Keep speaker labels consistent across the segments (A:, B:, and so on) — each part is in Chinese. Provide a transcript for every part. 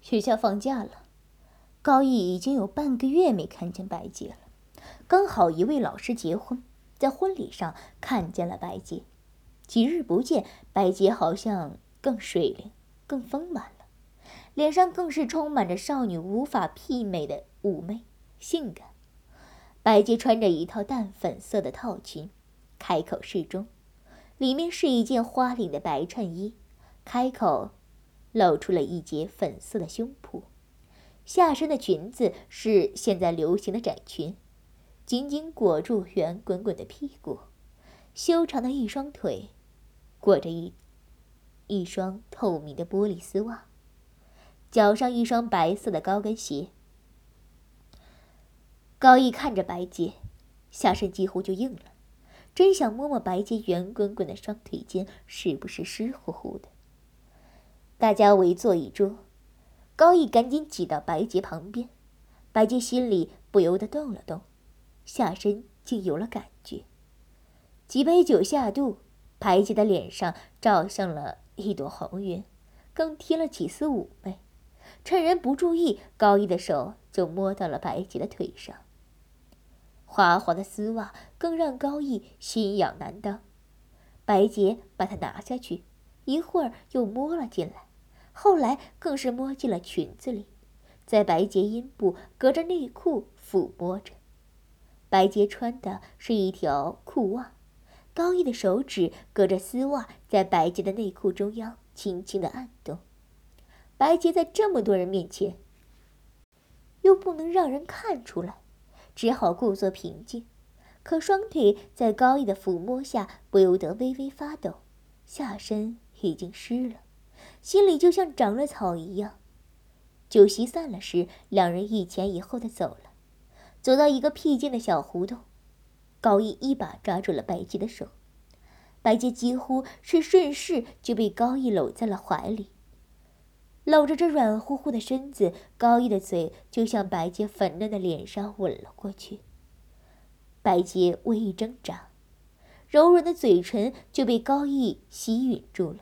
A: 学校放假了，高毅已经有半个月没看见白洁了。刚好一位老师结婚，在婚礼上看见了白洁。几日不见，白洁好像更水灵、更丰满了，脸上更是充满着少女无法媲美的妩媚、性感。白洁穿着一套淡粉色的套裙，开口适中，里面是一件花领的白衬衣，开口。露出了一截粉色的胸脯，下身的裙子是现在流行的窄裙，紧紧裹住圆滚滚的屁股，修长的一双腿，裹着一一双透明的玻璃丝袜，脚上一双白色的高跟鞋。高毅看着白洁，下身几乎就硬了，真想摸摸白洁圆滚滚的双腿间是不是湿乎乎的。大家围坐一桌，高毅赶紧挤到白洁旁边。白洁心里不由得动了动，下身竟有了感觉。几杯酒下肚，白洁的脸上照上了一朵红云，更添了几丝妩媚。趁人不注意，高毅的手就摸到了白洁的腿上。滑滑的丝袜更让高毅心痒难当。白洁把它拿下去，一会儿又摸了进来。后来更是摸进了裙子里，在白洁阴部隔着内裤抚摸着。白洁穿的是一条裤袜，高毅的手指隔着丝袜，在白洁的内裤中央轻轻的按动。白洁在这么多人面前，又不能让人看出来，只好故作平静。可双腿在高毅的抚摸下不由得微微发抖，下身已经湿了。心里就像长了草一样。酒席散了时，两人一前一后的走了，走到一个僻静的小胡同，高毅一把抓住了白洁的手，白洁几乎是顺势就被高毅搂在了怀里。搂着这软乎乎的身子，高毅的嘴就向白洁粉嫩的脸上吻了过去。白洁微一挣扎，柔软的嘴唇就被高毅吸吮住了。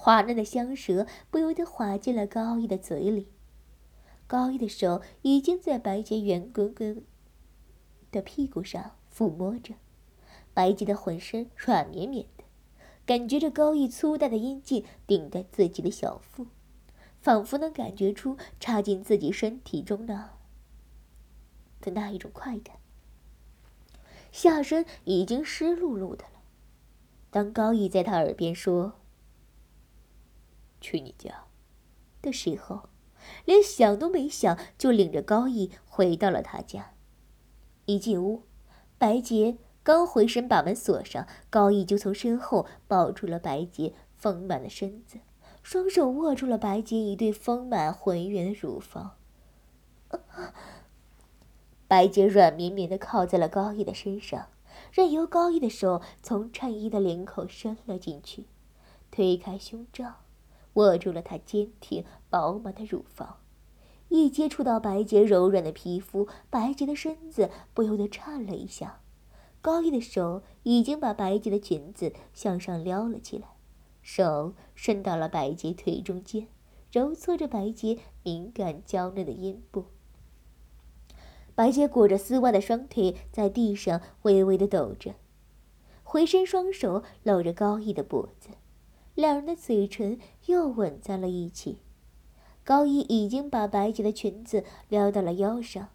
A: 滑嫩的香舌不由得滑进了高毅的嘴里，高毅的手已经在白洁圆滚滚的屁股上抚摸着，白洁的浑身软绵绵的，感觉着高毅粗大的阴茎顶在自己的小腹，仿佛能感觉出插进自己身体中的的那一种快感。下身已经湿漉漉的了，当高毅在他耳边说。去你家的时候，连想都没想，就领着高毅回到了他家。一进屋，白洁刚回身把门锁上，高毅就从身后抱住了白洁丰满的身子，双手握住了白洁一对丰满浑圆的乳房。白洁软绵绵的靠在了高毅的身上，任由高毅的手从衬衣的领口伸了进去，推开胸罩。握住了她坚挺饱满的乳房，一接触到白洁柔软的皮肤，白洁的身子不由得颤了一下。高毅的手已经把白洁的裙子向上撩了起来，手伸到了白洁腿中间，揉搓着白洁敏感娇嫩的阴部。白洁裹着丝袜的双腿在地上微微的抖着，回身双手搂着高毅的脖子。两人的嘴唇又吻在了一起，高一已经把白洁的裙子撩到了腰上，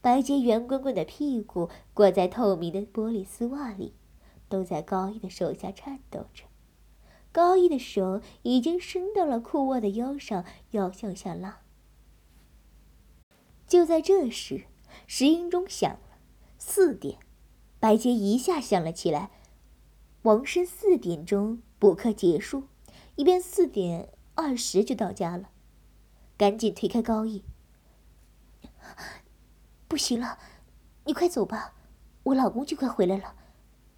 A: 白洁圆滚滚的屁股裹在透明的玻璃丝袜里，都在高一的手下颤抖着。高一的手已经伸到了裤袜的腰上，要向下拉。就在这时，石英钟响了，四点，白洁一下想了起来，王申四点钟。补课结束，一边四点二十就到家了，赶紧推开高毅。不行了，你快走吧，我老公就快回来了。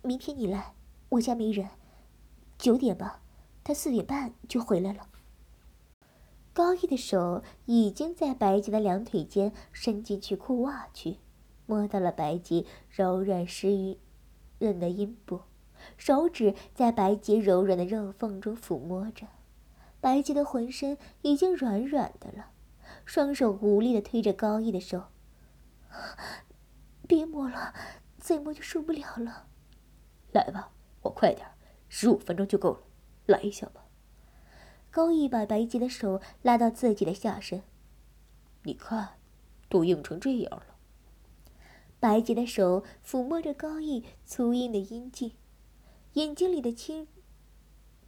A: 明天你来，我家没人。九点吧，他四点半就回来了。高毅的手已经在白洁的两腿间伸进去裤袜去，摸到了白洁柔软湿润的阴部。手指在白洁柔软的肉缝中抚摸着，白洁的浑身已经软软的了，双手无力的推着高毅的手。别摸了，再摸就受不了了。
B: 来吧，我快点，十五分钟就够了。来一下吧。
A: 高毅把白洁的手拉到自己的下身。
B: 你看，都硬成这样了。
A: 白洁的手抚摸着高毅粗硬的阴茎，眼睛里的青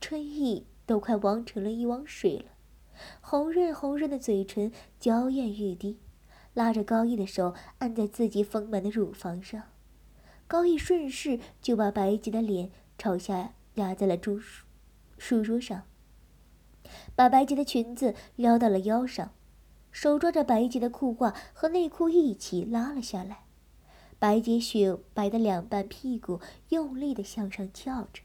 A: 春意都快汪成了一汪水了，红润红润的嘴唇娇艳欲滴。拉着高毅的手按在自己丰满的乳房上，高毅顺势就把白洁的脸朝下压在了书书桌上，把白洁的裙子撩到了腰上，手抓着白洁的裤褂和内裤一起拉了下来，白洁雪白的两半屁股用力的向上翘着，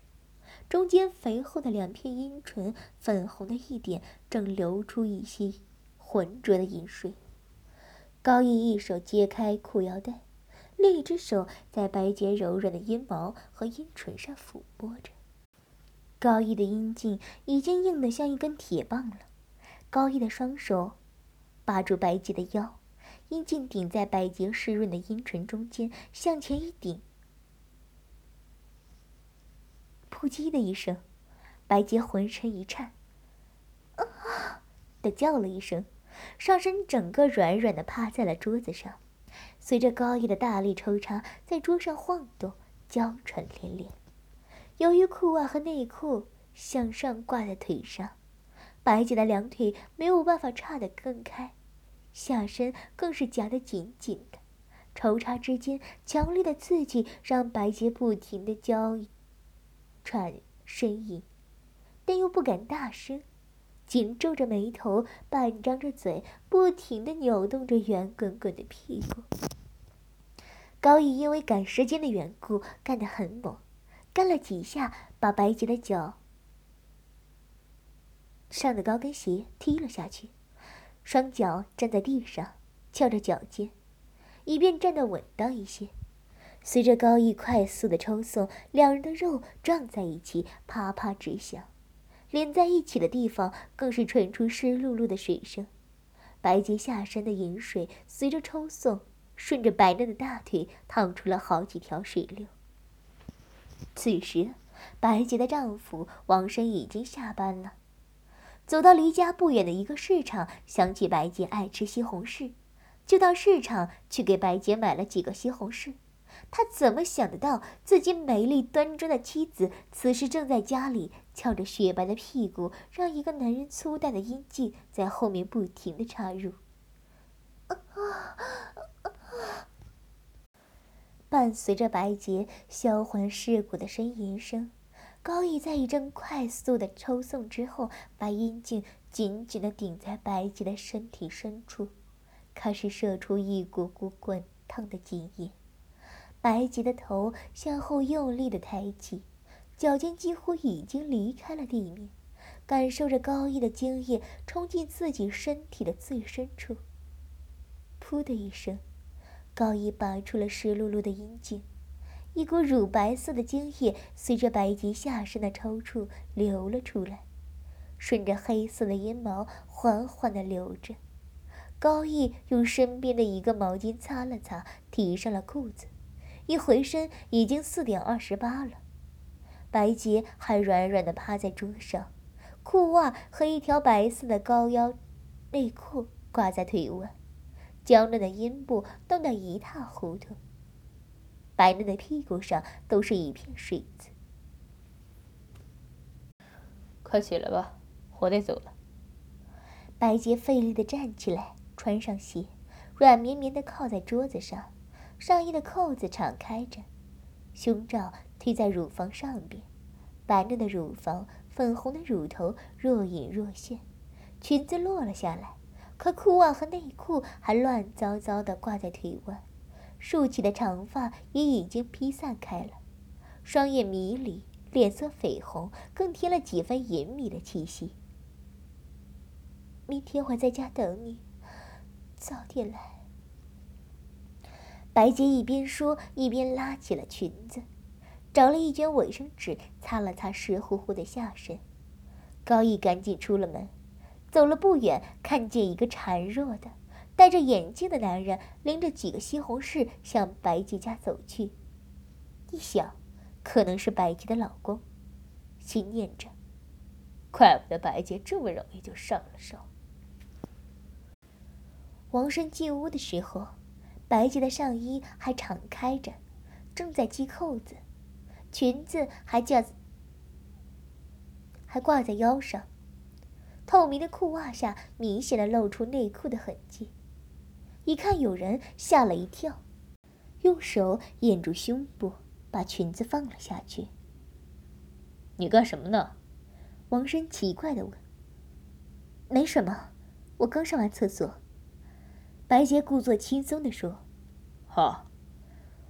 A: 中间肥厚的两片阴唇粉红的一点正流出一些浑浊的饮水。高毅一手揭开裤腰带，另一只手在白洁柔软的阴毛和阴唇上抚摸着。高毅的阴茎已经硬得像一根铁棒了。高毅的双手把住白洁的腰，阴茎顶在白洁湿润的阴唇中间，向前一顶，扑叽的一声，白洁浑身一颤，啊的叫了一声。上身整个软软的趴在了桌子上，随着高毅的大力抽插，在桌上晃动，娇喘连连。由于裤袜和内裤向上挂在腿上，白洁的两腿没有办法岔得更开，下身更是夹得紧紧的。抽插之间，强烈的刺激让白洁不停的娇喘呻吟，但又不敢大声。紧皱着眉头，半张着嘴，不停的扭动着圆滚滚的屁股。高毅因为赶时间的缘故，干得很猛，干了几下，把白洁的脚上的高跟鞋踢了下去，双脚站在地上，翘着脚尖，以便站得稳当一些。随着高毅快速的抽送，两人的肉撞在一起，啪啪直响。连在一起的地方更是传出湿漉漉的水声，白洁下身的饮水随着抽送，顺着白嫩的大腿淌出了好几条水流。此时，白洁的丈夫王生已经下班了，走到离家不远的一个市场，想起白洁爱吃西红柿，就到市场去给白洁买了几个西红柿。他怎么想得到，自己美丽端庄的妻子此时正在家里翘着雪白的屁股，让一个男人粗大的阴茎在后面不停的插入。伴随着白洁销魂蚀骨的呻吟声，高毅在一阵快速的抽送之后，把阴茎紧紧的顶在白洁的身体深处，开始射出一股股滚烫的精液。白洁的头向后用力的抬起，脚尖几乎已经离开了地面，感受着高毅的精液冲进自己身体的最深处。噗的一声，高毅拔出了湿漉漉的阴茎，一股乳白色的精液随着白洁下身的抽搐流了出来，顺着黑色的阴毛缓缓的流着。高毅用身边的一个毛巾擦了擦，提上了裤子。一回身，已经四点二十八了。白洁还软软的趴在桌上，裤袜和一条白色的高腰内裤挂在腿弯，娇嫩的阴部冻得一塌糊涂，白嫩的屁股上都是一片水渍。
B: 快起来吧，我得走了。
A: 白洁费力的站起来，穿上鞋，软绵绵的靠在桌子上。上衣的扣子敞开着，胸罩推在乳房上边，白嫩的乳房，粉红的乳头若隐若现。裙子落了下来，可裤袜和内裤还乱糟糟的挂在腿弯，竖起的长发也已经披散开了。双眼迷离，脸色绯红，更添了几分隐秘的气息。明天我在家等你，早点来。白洁一边说，一边拉起了裙子，找了一卷卫生纸擦了擦湿乎乎的下身。高毅赶紧出了门，走了不远，看见一个孱弱的、戴着眼镜的男人拎着几个西红柿向白洁家走去。一想，可能是白洁的老公，心念着：怪不得白洁这么容易就上了手。王生进屋的时候，白洁的上衣还敞开着，正在系扣子，裙子还架还挂在腰上，透明的裤袜下明显的露出内裤的痕迹。一看有人，吓了一跳，用手掩住胸部，把裙子放了下去。
B: 你干什么呢？
A: 王生奇怪的问。没什么，我刚上完厕所。白洁故作轻松的说：“
B: 好。”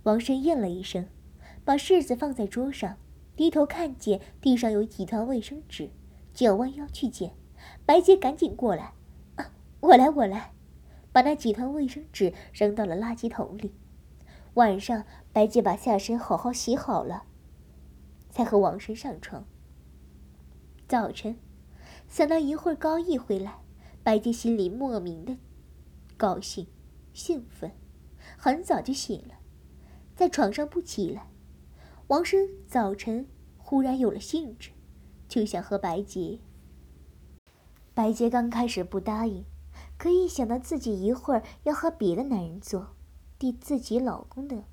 A: 王生应了一声，把柿子放在桌上，低头看见地上有几团卫生纸，就要弯腰去捡。白洁赶紧过来：“啊，我来，我来！”把那几团卫生纸扔到了垃圾桶里。晚上，白洁把下身好好洗好了，才和王生上床。早晨，想到一会儿高毅回来，白洁心里莫名的。高兴、兴奋，很早就醒了，在床上不起来。王生早晨忽然有了兴致，就想和白洁。白洁刚开始不答应，可一想到自己一会儿要和别的男人做，替自己老公的，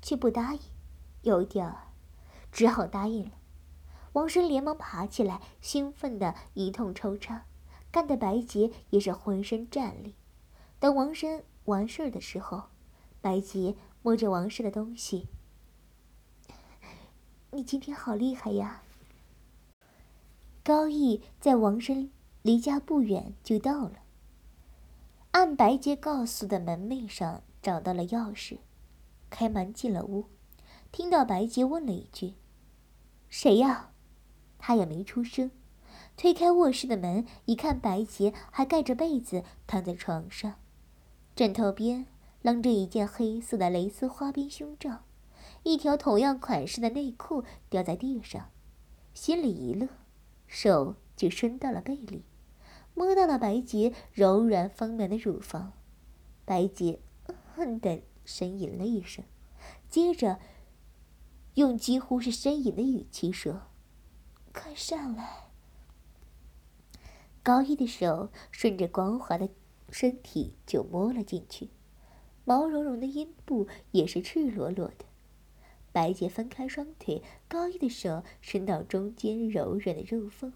A: 却不答应，有点儿，只好答应了。王生连忙爬起来，兴奋的一通抽插，干得白洁也是浑身战栗。等王生完事儿的时候，白洁摸着王生的东西：“你今天好厉害呀！”高毅在王生离家不远就到了，按白洁告诉的门楣上找到了钥匙，开门进了屋，听到白洁问了一句：“谁呀？”他也没出声，推开卧室的门，一看白洁还盖着被子躺在床上。枕头边扔着一件黑色的蕾丝花边胸罩，一条同样款式的内裤掉在地上，心里一乐，手就伸到了被里，摸到了白洁柔软丰满的乳房，白洁恨的呻吟了一声，接着用几乎是呻吟的语气说：“快上来。”高一的手顺着光滑的。身体就摸了进去，毛茸茸的阴部也是赤裸裸的。白洁分开双腿，高一的手伸到中间柔软的肉缝，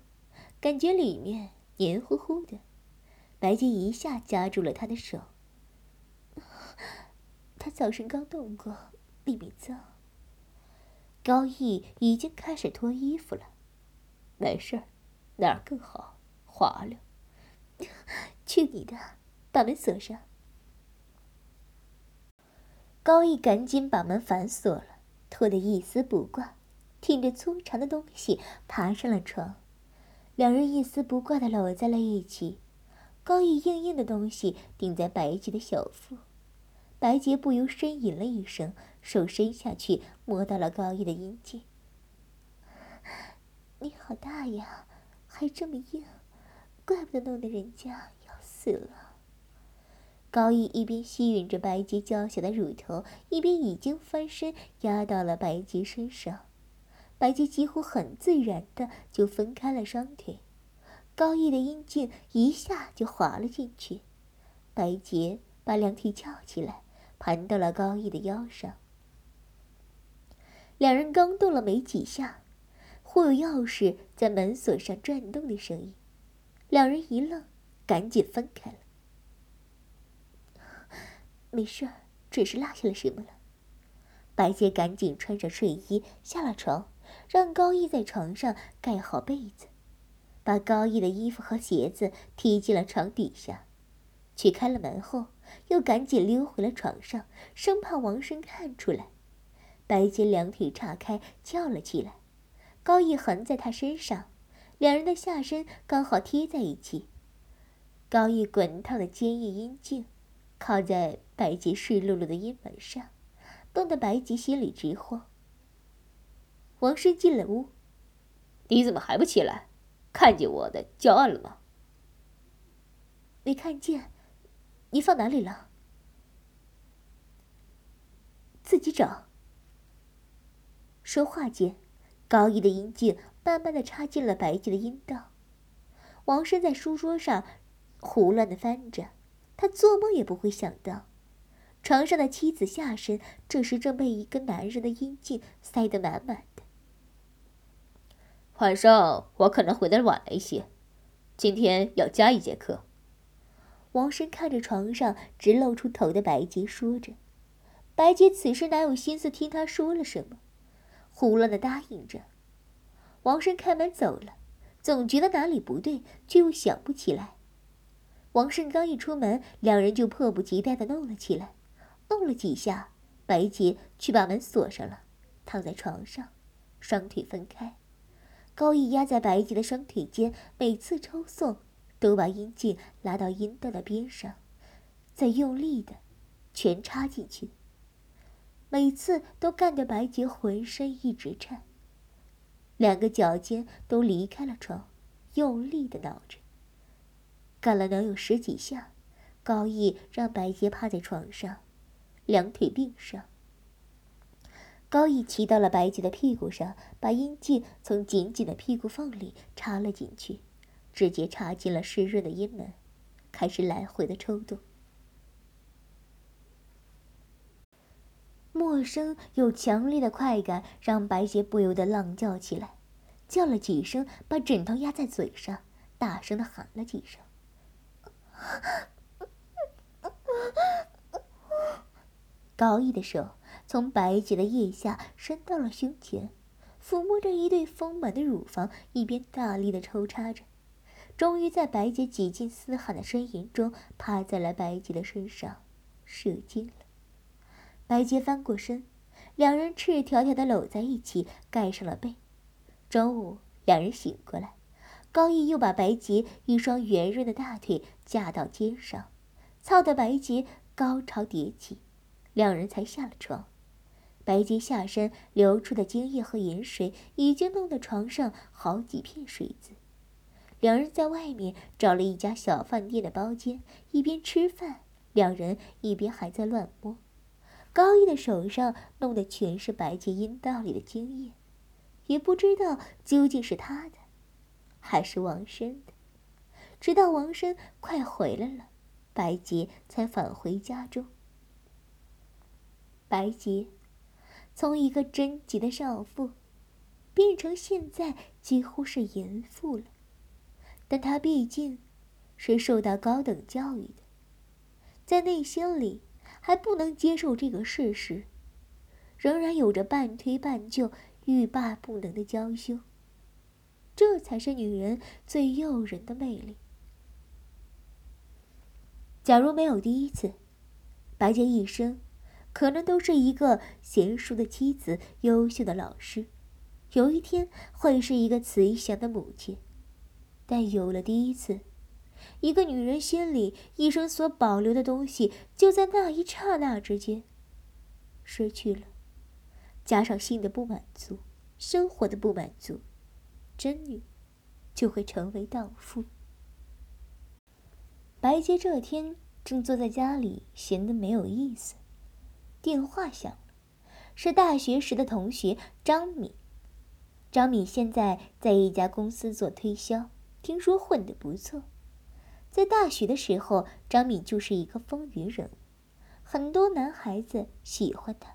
A: 感觉里面黏糊糊的。白洁一下夹住了他的手。他早晨刚动过，里面脏。高毅已经开始脱衣服了。
B: 没事儿，哪儿更好？滑溜。
A: 去你的！把门锁上。高毅赶紧把门反锁了，脱得一丝不挂，挺着粗长的东西爬上了床。两人一丝不挂的搂在了一起。高毅硬硬的东西顶在白洁的小腹，白洁不由呻吟了一声，手伸下去摸到了高毅的阴茎。你好大呀，还这么硬，怪不得弄得人家要死了。高毅一边吸吮着白洁娇小的乳头，一边已经翻身压到了白洁身上。白洁几乎很自然的就分开了双腿，高毅的阴茎一下就滑了进去。白洁把两腿翘起来，盘到了高毅的腰上。两人刚动了没几下，忽有钥匙在门锁上转动的声音，两人一愣，赶紧分开了。没事儿，只是落下了什么了。白洁赶紧穿上睡衣下了床，让高毅在床上盖好被子，把高毅的衣服和鞋子踢进了床底下，去开了门后，又赶紧溜回了床上，生怕王生看出来。白洁两腿岔开叫了起来，高毅横在他身上，两人的下身刚好贴在一起，高毅滚烫的坚硬阴茎。靠在白洁湿漉漉的阴门上，冻得白洁心里直慌。王生进了屋，
B: 你怎么还不起来？看见我的教案了吗？
A: 没看见，你放哪里了？自己找。说话间，高毅的阴茎慢慢的插进了白洁的阴道。王生在书桌上胡乱的翻着，他做梦也不会想到，床上的妻子下身这时正被一个男人的阴茎塞得满满的。
B: 晚上我可能回来晚了一些，今天要加一节课。
A: 王生看着床上直露出头的白洁，说着。白洁此时哪有心思听他说了什么，胡乱的答应着。王生开门走了，总觉得哪里不对，却又想不起来。王胜刚一出门，两人就迫不及待的弄了起来，弄了几下，白洁却把门锁上了，躺在床上，双腿分开，高毅压在白洁的双腿间，每次抽送都把阴茎拉到阴道的边上，再用力的全插进去。每次都干得白洁浑身一直颤，两个脚尖都离开了床，用力的挠着。干了能有十几下，高毅让白洁趴在床上，两腿并上。高毅骑到了白洁的屁股上，把阴茎从紧紧的屁股缝里插了进去，直接插进了湿润的阴门，开始来回的抽动。陌生又强烈的快感让白洁不由得浪叫起来，叫了几声，把枕头压在嘴上，大声的喊了几声。高毅的手从白洁的腋下伸到了胸前，抚摸着一对丰满的乳房，一边大力的抽插着，终于在白洁几近嘶喊的呻吟中，趴在了白洁的身上，射精了。白洁翻过身，两人赤条条的搂在一起，盖上了被。中午，两人醒过来，高毅又把白洁一双圆润的大腿架到肩上，操得白洁高潮迭起，两人才下了床。白洁下身流出的精液和盐水已经弄得床上好几片水渍。两人在外面找了一家小饭店的包间，一边吃饭，两人一边还在乱摸。高毅的手上弄的全是白洁阴道里的精液，也不知道究竟是他的，还是王生的。直到王生快回来了，白洁才返回家中。白洁从一个贞洁的少妇，变成现在几乎是淫妇了。但她毕竟是受到高等教育的，在内心里。还不能接受这个事实，仍然有着半推半就、欲罢不能的娇羞。这才是女人最诱人的魅力。假如没有第一次，白洁一生可能都是一个贤淑的妻子、优秀的老师，有一天会是一个慈祥的母亲。但有了第一次，一个女人心里一生所保留的东西，就在那一刹那之间失去了，加上性的不满足，生活的不满足，真女就会成为荡妇。白洁这天正坐在家里，闲得没有意思，电话响了，是大学时的同学张敏。张敏现在在一家公司做推销，听说混得不错。在大学的时候，张敏就是一个风云人物，很多男孩子喜欢她。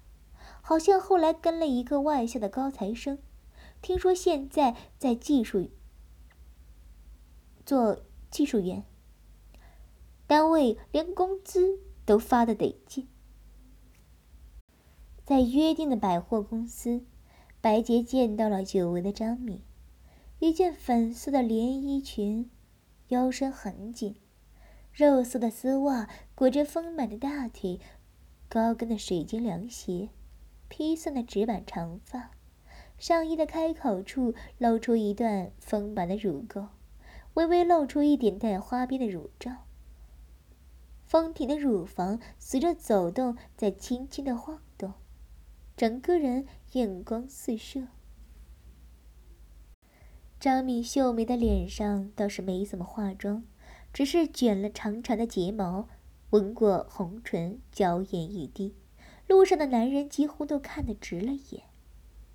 A: 好像后来跟了一个外校的高材生，听说现在在技术做技术员，单位连工资都发的得劲。在约定的百货公司，白洁见到了久违的张敏，一件粉色的连衣裙。腰身很紧，肉色的丝袜裹着丰满的大腿，高跟的水晶凉鞋，披散的直板长发，上衣的开口处露出一段丰满的乳沟，微微露出一点带花边的乳罩。丰挺的乳房随着走动在轻轻的晃，整个人眼光四射。张敏秀美的脸上倒是没怎么化妆，只是卷了长长的睫毛，吻过红唇，娇艳欲滴。路上的男人几乎都看得直了眼。